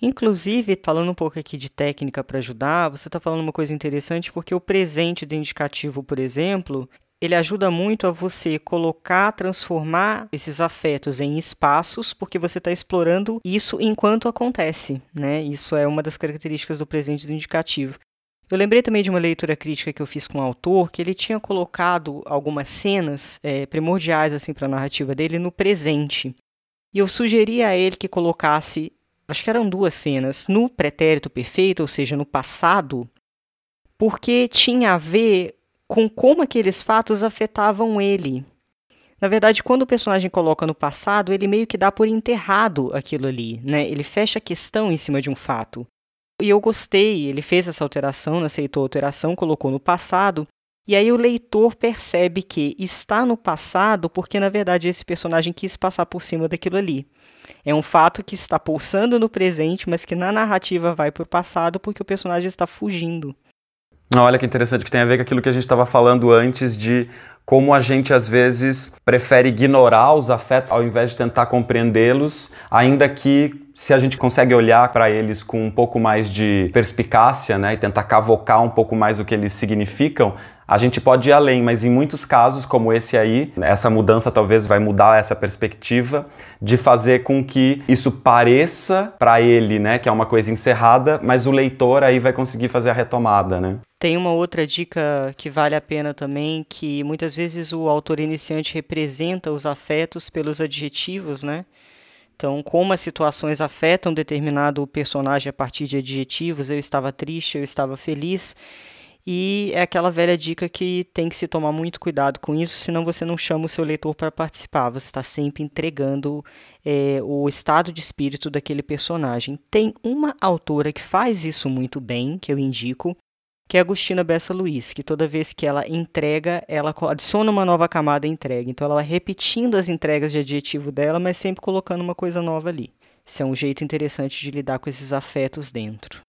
Inclusive, falando um pouco aqui de técnica para ajudar, você está falando uma coisa interessante porque o presente do indicativo, por exemplo, ele ajuda muito a você colocar, transformar esses afetos em espaços, porque você está explorando isso enquanto acontece, né? Isso é uma das características do presente indicativo. Eu lembrei também de uma leitura crítica que eu fiz com o autor, que ele tinha colocado algumas cenas é, primordiais assim para a narrativa dele no presente. E eu sugeri a ele que colocasse, acho que eram duas cenas, no pretérito perfeito, ou seja, no passado, porque tinha a ver com como aqueles fatos afetavam ele. Na verdade, quando o personagem coloca no passado, ele meio que dá por enterrado aquilo ali, né? Ele fecha a questão em cima de um fato. E eu gostei, ele fez essa alteração, aceitou a alteração, colocou no passado, e aí o leitor percebe que está no passado porque na verdade esse personagem quis passar por cima daquilo ali. É um fato que está pulsando no presente, mas que na narrativa vai para o passado porque o personagem está fugindo. Olha que interessante, que tem a ver com aquilo que a gente estava falando antes de como a gente às vezes prefere ignorar os afetos ao invés de tentar compreendê-los, ainda que se a gente consegue olhar para eles com um pouco mais de perspicácia, né, e tentar cavocar um pouco mais o que eles significam, a gente pode ir além, mas em muitos casos, como esse aí, essa mudança talvez vai mudar essa perspectiva de fazer com que isso pareça para ele, né, que é uma coisa encerrada, mas o leitor aí vai conseguir fazer a retomada, né? Tem uma outra dica que vale a pena também, que muitas vezes o autor iniciante representa os afetos pelos adjetivos, né? Então, como as situações afetam determinado personagem a partir de adjetivos, eu estava triste, eu estava feliz. E é aquela velha dica que tem que se tomar muito cuidado com isso, senão você não chama o seu leitor para participar. Você está sempre entregando é, o estado de espírito daquele personagem. Tem uma autora que faz isso muito bem, que eu indico, que é Agostina Bessa Luiz, que toda vez que ela entrega, ela adiciona uma nova camada à entrega. Então ela vai repetindo as entregas de adjetivo dela, mas sempre colocando uma coisa nova ali. Isso é um jeito interessante de lidar com esses afetos dentro.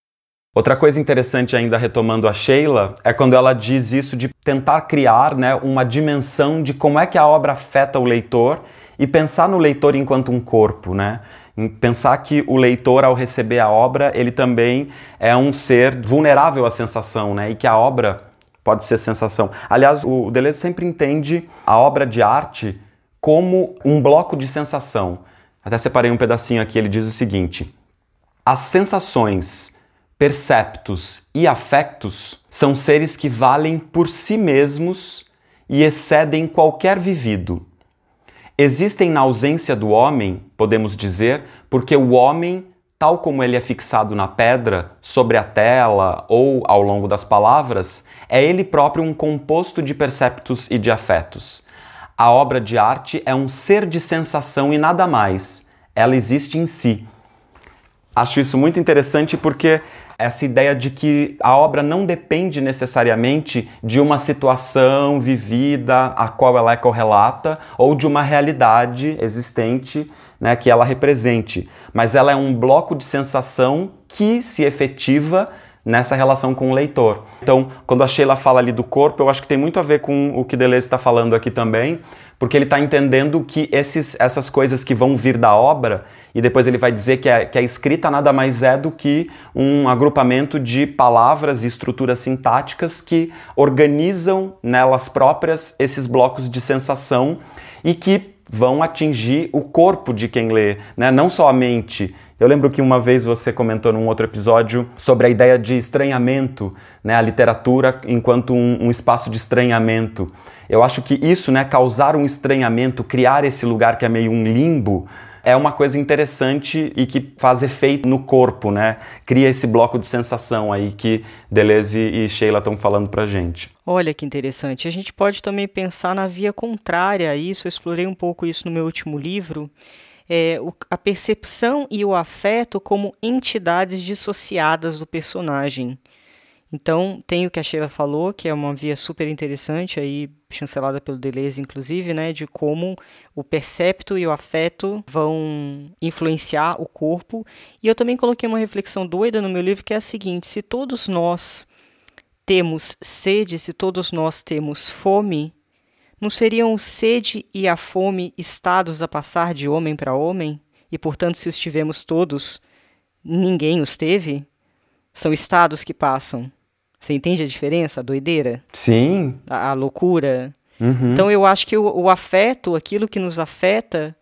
Outra coisa interessante ainda retomando a Sheila é quando ela diz isso de tentar criar né, uma dimensão de como é que a obra afeta o leitor e pensar no leitor enquanto um corpo, né? Pensar que o leitor, ao receber a obra, ele também é um ser vulnerável à sensação, né? E que a obra pode ser sensação. Aliás, o Deleuze sempre entende a obra de arte como um bloco de sensação. Até separei um pedacinho aqui, ele diz o seguinte: As sensações perceptos e afectos são seres que valem por si mesmos e excedem qualquer vivido. Existem na ausência do homem, podemos dizer, porque o homem, tal como ele é fixado na pedra, sobre a tela ou ao longo das palavras, é ele próprio um composto de perceptos e de afetos. A obra de arte é um ser de sensação e nada mais. Ela existe em si. Acho isso muito interessante porque essa ideia de que a obra não depende necessariamente de uma situação vivida a qual ela é correlata ou de uma realidade existente né, que ela represente, mas ela é um bloco de sensação que se efetiva nessa relação com o leitor. Então, quando a Sheila fala ali do corpo, eu acho que tem muito a ver com o que Deleuze está falando aqui também, porque ele está entendendo que esses, essas coisas que vão vir da obra, e depois ele vai dizer que a, que a escrita nada mais é do que um agrupamento de palavras e estruturas sintáticas que organizam nelas próprias esses blocos de sensação e que vão atingir o corpo de quem lê, né? não só a mente. Eu lembro que uma vez você comentou num outro episódio sobre a ideia de estranhamento, né? a literatura enquanto um, um espaço de estranhamento. Eu acho que isso, né, causar um estranhamento, criar esse lugar que é meio um limbo, é uma coisa interessante e que faz efeito no corpo, né? Cria esse bloco de sensação aí que Deleuze e Sheila estão falando pra gente. Olha que interessante. A gente pode também pensar na via contrária a isso. Eu explorei um pouco isso no meu último livro. É, o, a percepção e o afeto como entidades dissociadas do personagem. Então, tem o que a Sheila falou, que é uma via super interessante, aí chancelada pelo Deleuze, inclusive, né, de como o percepto e o afeto vão influenciar o corpo. E eu também coloquei uma reflexão doida no meu livro, que é a seguinte: se todos nós temos sede, se todos nós temos fome, não seriam sede e a fome estados a passar de homem para homem? E, portanto, se os tivemos todos, ninguém os teve? São estados que passam. Você entende a diferença? A doideira? Sim. A, a loucura? Uhum. Então eu acho que o, o afeto, aquilo que nos afeta,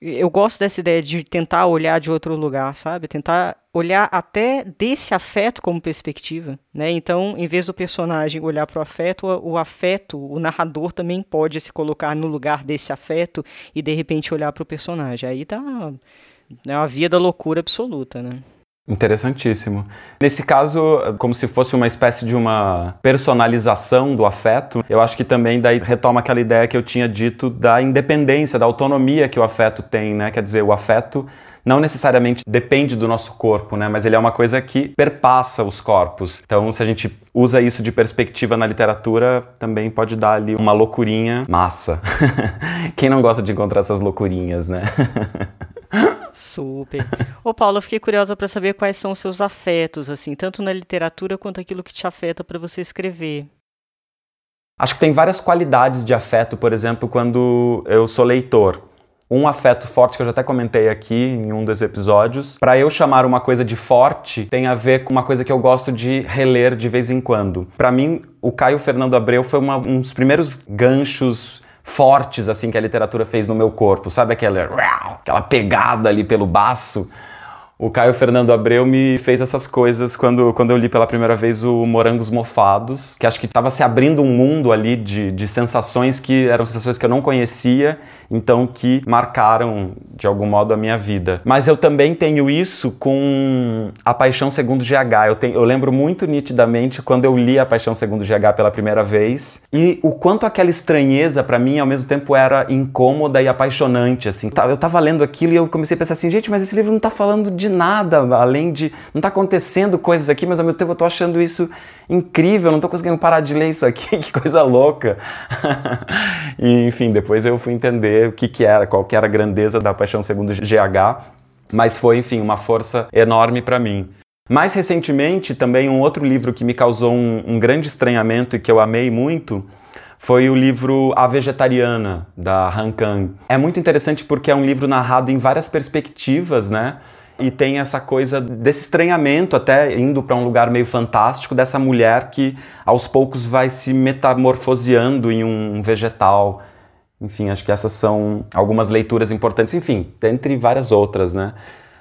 eu gosto dessa ideia de tentar olhar de outro lugar, sabe? Tentar olhar até desse afeto como perspectiva, né? Então, em vez do personagem olhar para o afeto, o afeto, o narrador também pode se colocar no lugar desse afeto e de repente olhar para o personagem. Aí tá é uma via da loucura absoluta, né? Interessantíssimo. Nesse caso, como se fosse uma espécie de uma personalização do afeto, eu acho que também daí retoma aquela ideia que eu tinha dito da independência, da autonomia que o afeto tem, né? Quer dizer, o afeto não necessariamente depende do nosso corpo, né? Mas ele é uma coisa que perpassa os corpos. Então, se a gente usa isso de perspectiva na literatura, também pode dar ali uma loucurinha massa. Quem não gosta de encontrar essas loucurinhas, né? Super. Ô Paulo, eu fiquei curiosa para saber quais são os seus afetos, assim, tanto na literatura quanto aquilo que te afeta para você escrever. Acho que tem várias qualidades de afeto, por exemplo, quando eu sou leitor. Um afeto forte que eu já até comentei aqui em um dos episódios. Para eu chamar uma coisa de forte, tem a ver com uma coisa que eu gosto de reler de vez em quando. Para mim, o Caio Fernando Abreu foi uma, um dos primeiros ganchos fortes assim que a literatura fez no meu corpo, sabe aquela aquela pegada ali pelo baço o Caio Fernando Abreu me fez essas coisas quando, quando eu li pela primeira vez o Morangos Mofados, que acho que estava se abrindo um mundo ali de, de sensações que eram sensações que eu não conhecia, então que marcaram de algum modo a minha vida. Mas eu também tenho isso com A Paixão Segundo GH. Eu, tenho, eu lembro muito nitidamente quando eu li A Paixão Segundo GH pela primeira vez e o quanto aquela estranheza para mim ao mesmo tempo era incômoda e apaixonante. Assim. Eu tava lendo aquilo e eu comecei a pensar assim, gente, mas esse livro não tá falando de nada além de. Não está acontecendo coisas aqui, mas ao mesmo tempo eu estou achando isso incrível, não estou conseguindo parar de ler isso aqui, que coisa louca. e enfim, depois eu fui entender o que, que era, qual que era a grandeza da Paixão Segundo GH, mas foi, enfim, uma força enorme para mim. Mais recentemente, também um outro livro que me causou um, um grande estranhamento e que eu amei muito foi o livro A Vegetariana, da Han Kang. É muito interessante porque é um livro narrado em várias perspectivas, né? E tem essa coisa desse estranhamento, até indo para um lugar meio fantástico, dessa mulher que aos poucos vai se metamorfoseando em um vegetal. Enfim, acho que essas são algumas leituras importantes, enfim, dentre várias outras, né?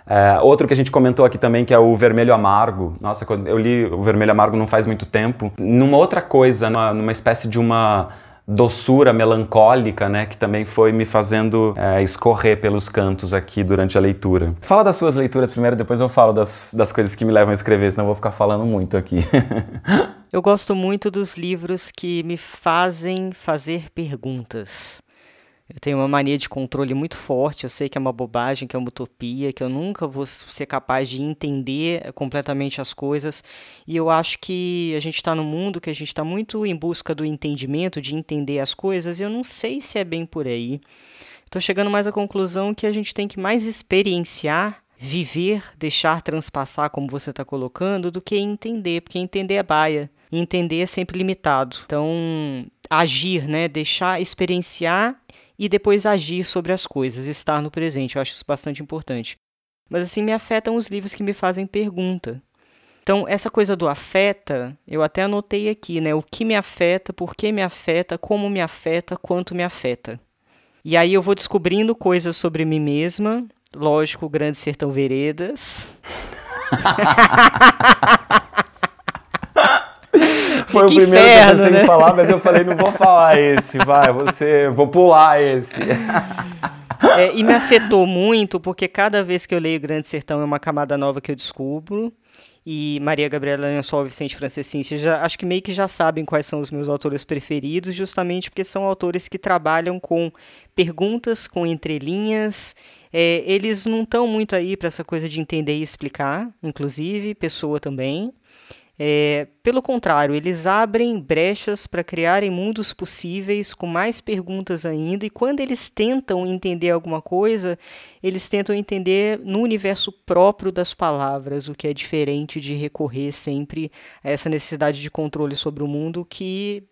É, outro que a gente comentou aqui também, que é o Vermelho Amargo. Nossa, eu li o Vermelho Amargo não faz muito tempo. Numa outra coisa, numa, numa espécie de uma doçura melancólica, né, que também foi me fazendo é, escorrer pelos cantos aqui durante a leitura. Fala das suas leituras primeiro, depois eu falo das, das coisas que me levam a escrever, senão eu vou ficar falando muito aqui. eu gosto muito dos livros que me fazem fazer perguntas. Eu tenho uma mania de controle muito forte. Eu sei que é uma bobagem, que é uma utopia, que eu nunca vou ser capaz de entender completamente as coisas. E eu acho que a gente está no mundo que a gente está muito em busca do entendimento, de entender as coisas. E eu não sei se é bem por aí. Estou chegando mais à conclusão que a gente tem que mais experienciar viver, deixar transpassar, como você está colocando, do que entender, porque entender é baia. Entender é sempre limitado. Então, agir, né? Deixar experienciar e depois agir sobre as coisas, estar no presente. Eu acho isso bastante importante. Mas assim, me afetam os livros que me fazem pergunta. Então, essa coisa do afeta, eu até anotei aqui, né? O que me afeta, por que me afeta, como me afeta, quanto me afeta. E aí eu vou descobrindo coisas sobre mim mesma. Lógico, Grande Sertão Veredas. Foi o primeiro inferno, que eu pensei né? em falar, mas eu falei, não vou falar esse, vai, você, vou pular esse. É, e me afetou muito, porque cada vez que eu leio Grande Sertão é uma camada nova que eu descubro. E Maria Gabriela Lençol, Vicente Francescin, já, acho que meio que já sabem quais são os meus autores preferidos, justamente porque são autores que trabalham com perguntas, com entrelinhas. É, eles não estão muito aí para essa coisa de entender e explicar, inclusive, pessoa também. É, pelo contrário, eles abrem brechas para criarem mundos possíveis com mais perguntas ainda, e quando eles tentam entender alguma coisa, eles tentam entender no universo próprio das palavras, o que é diferente de recorrer sempre a essa necessidade de controle sobre o mundo que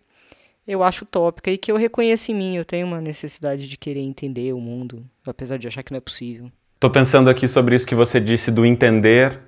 eu acho utópica e que eu reconheço em mim. Eu tenho uma necessidade de querer entender o mundo, apesar de achar que não é possível. Estou pensando aqui sobre isso que você disse do entender.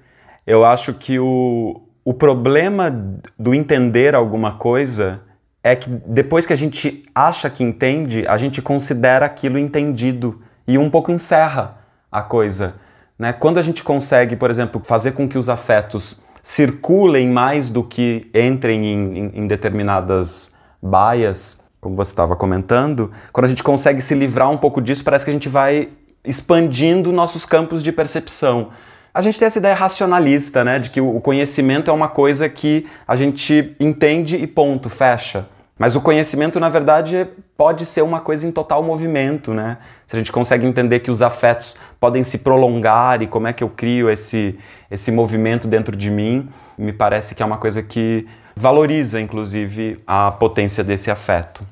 Eu acho que o, o problema do entender alguma coisa é que depois que a gente acha que entende, a gente considera aquilo entendido e um pouco encerra a coisa. Né? Quando a gente consegue, por exemplo, fazer com que os afetos circulem mais do que entrem em, em, em determinadas baias, como você estava comentando, quando a gente consegue se livrar um pouco disso, parece que a gente vai expandindo nossos campos de percepção. A gente tem essa ideia racionalista, né, de que o conhecimento é uma coisa que a gente entende e ponto, fecha. Mas o conhecimento, na verdade, pode ser uma coisa em total movimento, né? Se a gente consegue entender que os afetos podem se prolongar e como é que eu crio esse, esse movimento dentro de mim, me parece que é uma coisa que valoriza, inclusive, a potência desse afeto.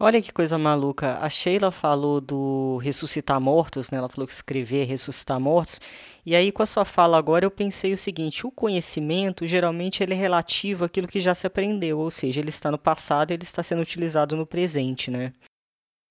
Olha que coisa maluca. A Sheila falou do ressuscitar mortos, né? Ela falou que escrever é ressuscitar mortos. E aí, com a sua fala agora, eu pensei o seguinte: o conhecimento geralmente ele é relativo àquilo que já se aprendeu, ou seja, ele está no passado e ele está sendo utilizado no presente, né?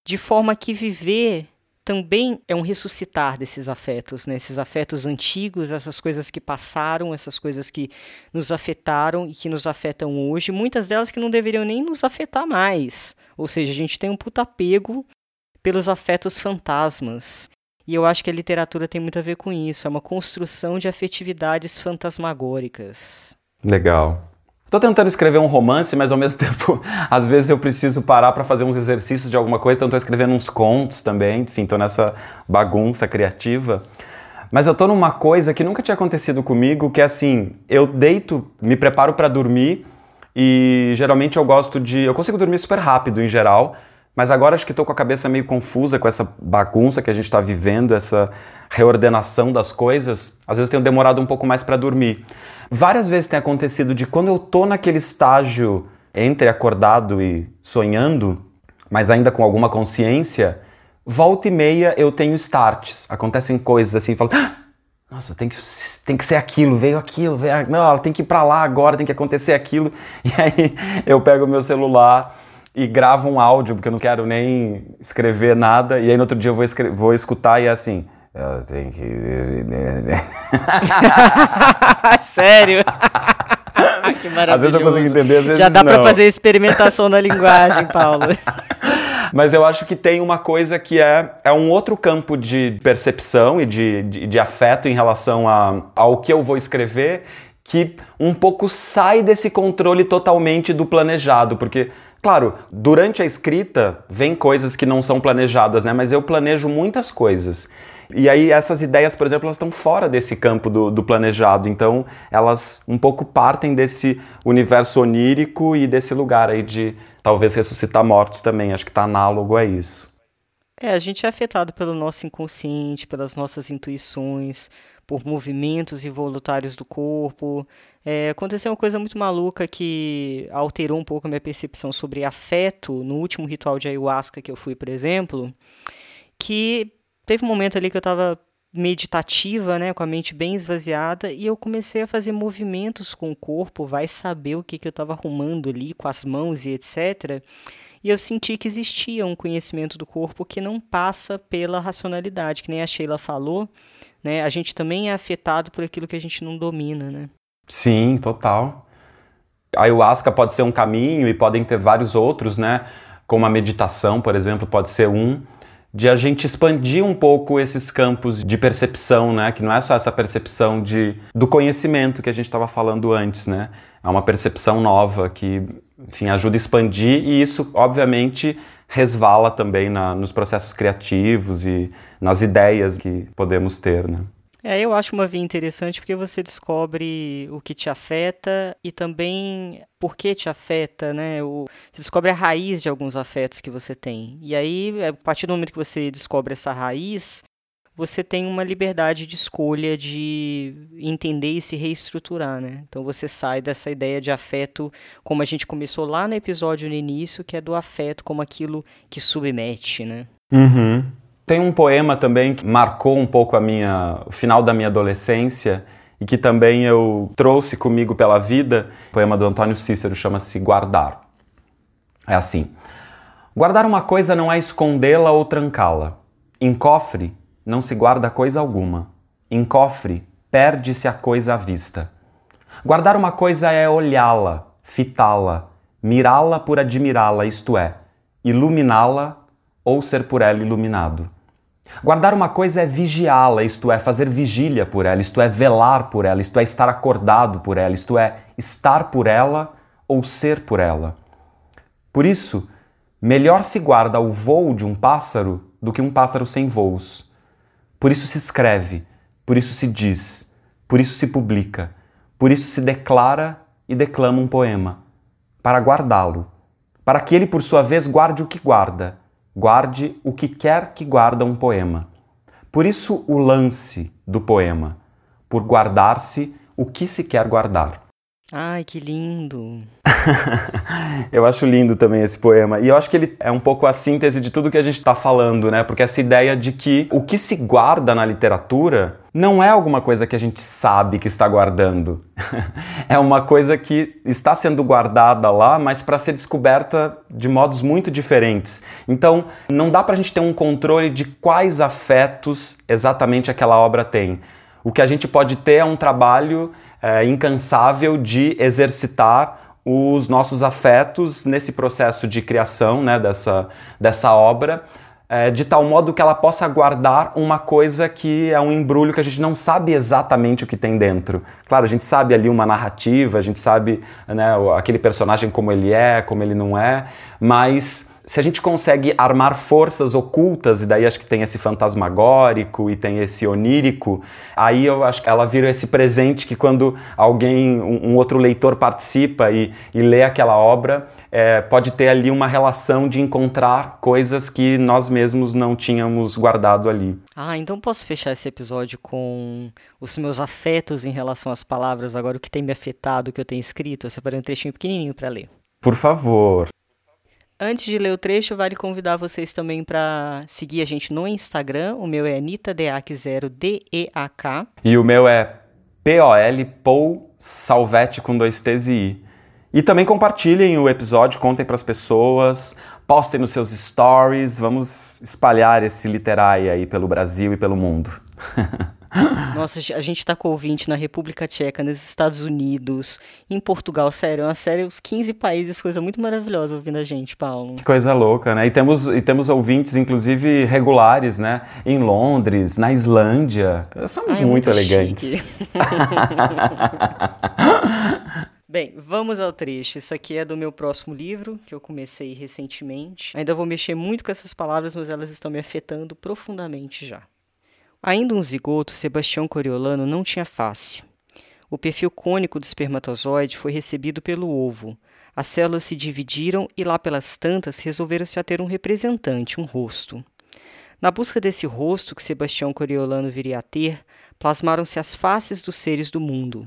De forma que viver também é um ressuscitar desses afetos, né? Esses afetos antigos, essas coisas que passaram, essas coisas que nos afetaram e que nos afetam hoje, muitas delas que não deveriam nem nos afetar mais. Ou seja, a gente tem um puta apego pelos afetos fantasmas. E eu acho que a literatura tem muito a ver com isso, é uma construção de afetividades fantasmagóricas. Legal. Tô tentando escrever um romance, mas ao mesmo tempo, às vezes eu preciso parar para fazer uns exercícios de alguma coisa, então tô escrevendo uns contos também, enfim, tô nessa bagunça criativa. Mas eu tô numa coisa que nunca tinha acontecido comigo, que é assim, eu deito, me preparo para dormir e geralmente eu gosto de, eu consigo dormir super rápido em geral, mas agora acho que estou com a cabeça meio confusa com essa bagunça que a gente está vivendo, essa reordenação das coisas. Às vezes tenho demorado um pouco mais para dormir. Várias vezes tem acontecido de quando eu tô naquele estágio entre acordado e sonhando, mas ainda com alguma consciência, volta e meia eu tenho starts. Acontecem coisas assim, falo, ah, nossa, tem que, tem que ser aquilo, veio aquilo, veio, não, ela tem que ir para lá agora, tem que acontecer aquilo. E aí eu pego o meu celular e gravo um áudio, porque eu não quero nem escrever nada, e aí no outro dia eu vou, vou escutar e é assim, ela tem que. Sério? que maravilhoso. Às vezes eu consigo entender, às vezes Já dá para fazer experimentação na linguagem, Paulo. Mas eu acho que tem uma coisa que é, é um outro campo de percepção e de, de, de afeto em relação a, ao que eu vou escrever que um pouco sai desse controle totalmente do planejado, porque Claro, durante a escrita vem coisas que não são planejadas, né? Mas eu planejo muitas coisas. E aí essas ideias, por exemplo, elas estão fora desse campo do, do, planejado, então elas um pouco partem desse universo onírico e desse lugar aí de talvez ressuscitar mortos também, acho que está análogo a isso. É, a gente é afetado pelo nosso inconsciente, pelas nossas intuições, por movimentos involuntários do corpo. É, aconteceu uma coisa muito maluca que alterou um pouco a minha percepção sobre afeto no último ritual de ayahuasca que eu fui, por exemplo, que teve um momento ali que eu estava meditativa, né, com a mente bem esvaziada, e eu comecei a fazer movimentos com o corpo, vai saber o que, que eu estava arrumando ali com as mãos e etc. E eu senti que existia um conhecimento do corpo que não passa pela racionalidade, que nem a Sheila falou, né? A gente também é afetado por aquilo que a gente não domina, né? Sim, total. A ayahuasca pode ser um caminho e podem ter vários outros, né? Como a meditação, por exemplo, pode ser um de a gente expandir um pouco esses campos de percepção, né? Que não é só essa percepção de, do conhecimento que a gente estava falando antes, né? É uma percepção nova que, enfim, ajuda a expandir e isso, obviamente, resvala também na, nos processos criativos e nas ideias que podemos ter, né? É, eu acho uma via interessante porque você descobre o que te afeta e também por que te afeta, né? O, você descobre a raiz de alguns afetos que você tem. E aí, a partir do momento que você descobre essa raiz, você tem uma liberdade de escolha de entender e se reestruturar, né? Então você sai dessa ideia de afeto, como a gente começou lá no episódio no início, que é do afeto como aquilo que submete, né? Uhum. Tem um poema também que marcou um pouco a minha, o final da minha adolescência e que também eu trouxe comigo pela vida. O poema do Antônio Cícero chama-se Guardar. É assim: Guardar uma coisa não é escondê-la ou trancá-la. Em cofre não se guarda coisa alguma. Em cofre perde-se a coisa à vista. Guardar uma coisa é olhá-la, fitá-la, mirá-la por admirá-la, isto é, iluminá-la ou ser por ela iluminado. Guardar uma coisa é vigiá-la, isto é, fazer vigília por ela, isto é, velar por ela, isto é, estar acordado por ela, isto é, estar por ela ou ser por ela. Por isso, melhor se guarda o voo de um pássaro do que um pássaro sem voos. Por isso se escreve, por isso se diz, por isso se publica, por isso se declara e declama um poema, para guardá-lo, para que ele, por sua vez, guarde o que guarda, guarde o que quer que guarda um poema. Por isso o lance do poema, por guardar-se o que se quer guardar. Ai, que lindo! eu acho lindo também esse poema. E eu acho que ele é um pouco a síntese de tudo que a gente está falando, né? Porque essa ideia de que o que se guarda na literatura não é alguma coisa que a gente sabe que está guardando. é uma coisa que está sendo guardada lá, mas para ser descoberta de modos muito diferentes. Então, não dá para a gente ter um controle de quais afetos exatamente aquela obra tem. O que a gente pode ter é um trabalho é, incansável de exercitar os nossos afetos nesse processo de criação né, dessa, dessa obra, é, de tal modo que ela possa guardar uma coisa que é um embrulho que a gente não sabe exatamente o que tem dentro. Claro, a gente sabe ali uma narrativa, a gente sabe né, aquele personagem como ele é, como ele não é, mas se a gente consegue armar forças ocultas, e daí acho que tem esse fantasmagórico e tem esse onírico, aí eu acho que ela vira esse presente que quando alguém, um, um outro leitor participa e, e lê aquela obra, é, pode ter ali uma relação de encontrar coisas que nós mesmos não tínhamos guardado ali. Ah, então posso fechar esse episódio com os meus afetos em relação às palavras, agora o que tem me afetado, o que eu tenho escrito. Eu separei um trechinho pequenininho para ler. Por favor. Antes de ler o trecho, vale convidar vocês também para seguir a gente no Instagram. O meu é AnitaDeac0DEAK. E o meu é POL Paul Salvete com dois T's e I. E também compartilhem o episódio, contem para as pessoas, postem nos seus stories, vamos espalhar esse literai aí pelo Brasil e pelo mundo. Nossa, a gente tá com ouvinte na República Tcheca, nos Estados Unidos, em Portugal, sério, é uma série, os 15 países, coisa muito maravilhosa ouvindo a gente, Paulo. Que coisa louca, né? E temos, e temos ouvintes, inclusive, regulares, né? Em Londres, na Islândia. Somos Ai, muito, muito elegantes. Bem, vamos ao trecho. Isso aqui é do meu próximo livro, que eu comecei recentemente. Ainda vou mexer muito com essas palavras, mas elas estão me afetando profundamente já. Ainda um zigoto, Sebastião Coriolano não tinha face. O perfil cônico do espermatozoide foi recebido pelo ovo. As células se dividiram e lá pelas tantas resolveram-se a ter um representante, um rosto. Na busca desse rosto que Sebastião Coriolano viria a ter, plasmaram-se as faces dos seres do mundo.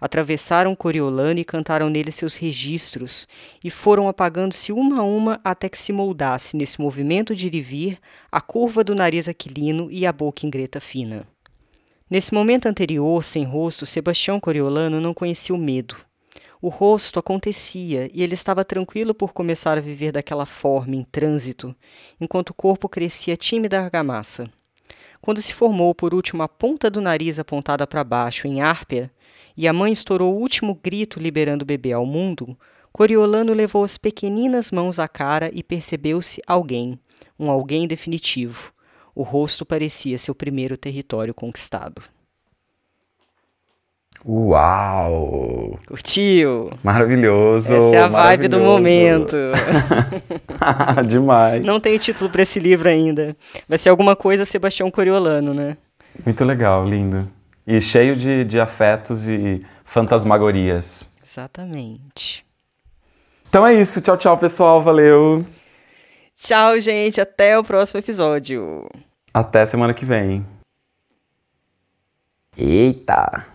Atravessaram Coriolano e cantaram nele seus registros, e foram apagando-se uma a uma até que se moldasse, nesse movimento de ir e vir, a curva do nariz aquilino e a boca em greta fina. Nesse momento anterior, sem rosto, Sebastião Coriolano não conhecia o medo. O rosto acontecia e ele estava tranquilo por começar a viver daquela forma, em trânsito, enquanto o corpo crescia tímida argamassa. Quando se formou por último a ponta do nariz apontada para baixo, em árpia, e a mãe estourou o último grito liberando o bebê ao mundo, Coriolano levou as pequeninas mãos à cara e percebeu-se alguém, um alguém definitivo. O rosto parecia seu primeiro território conquistado. Uau! Curtiu? Maravilhoso! Essa é a vibe do momento. Demais. Não tem título para esse livro ainda. Vai ser alguma coisa Sebastião Coriolano, né? Muito legal, lindo. E cheio de, de afetos e fantasmagorias. Exatamente. Então é isso. Tchau, tchau, pessoal. Valeu. Tchau, gente. Até o próximo episódio. Até semana que vem. Eita!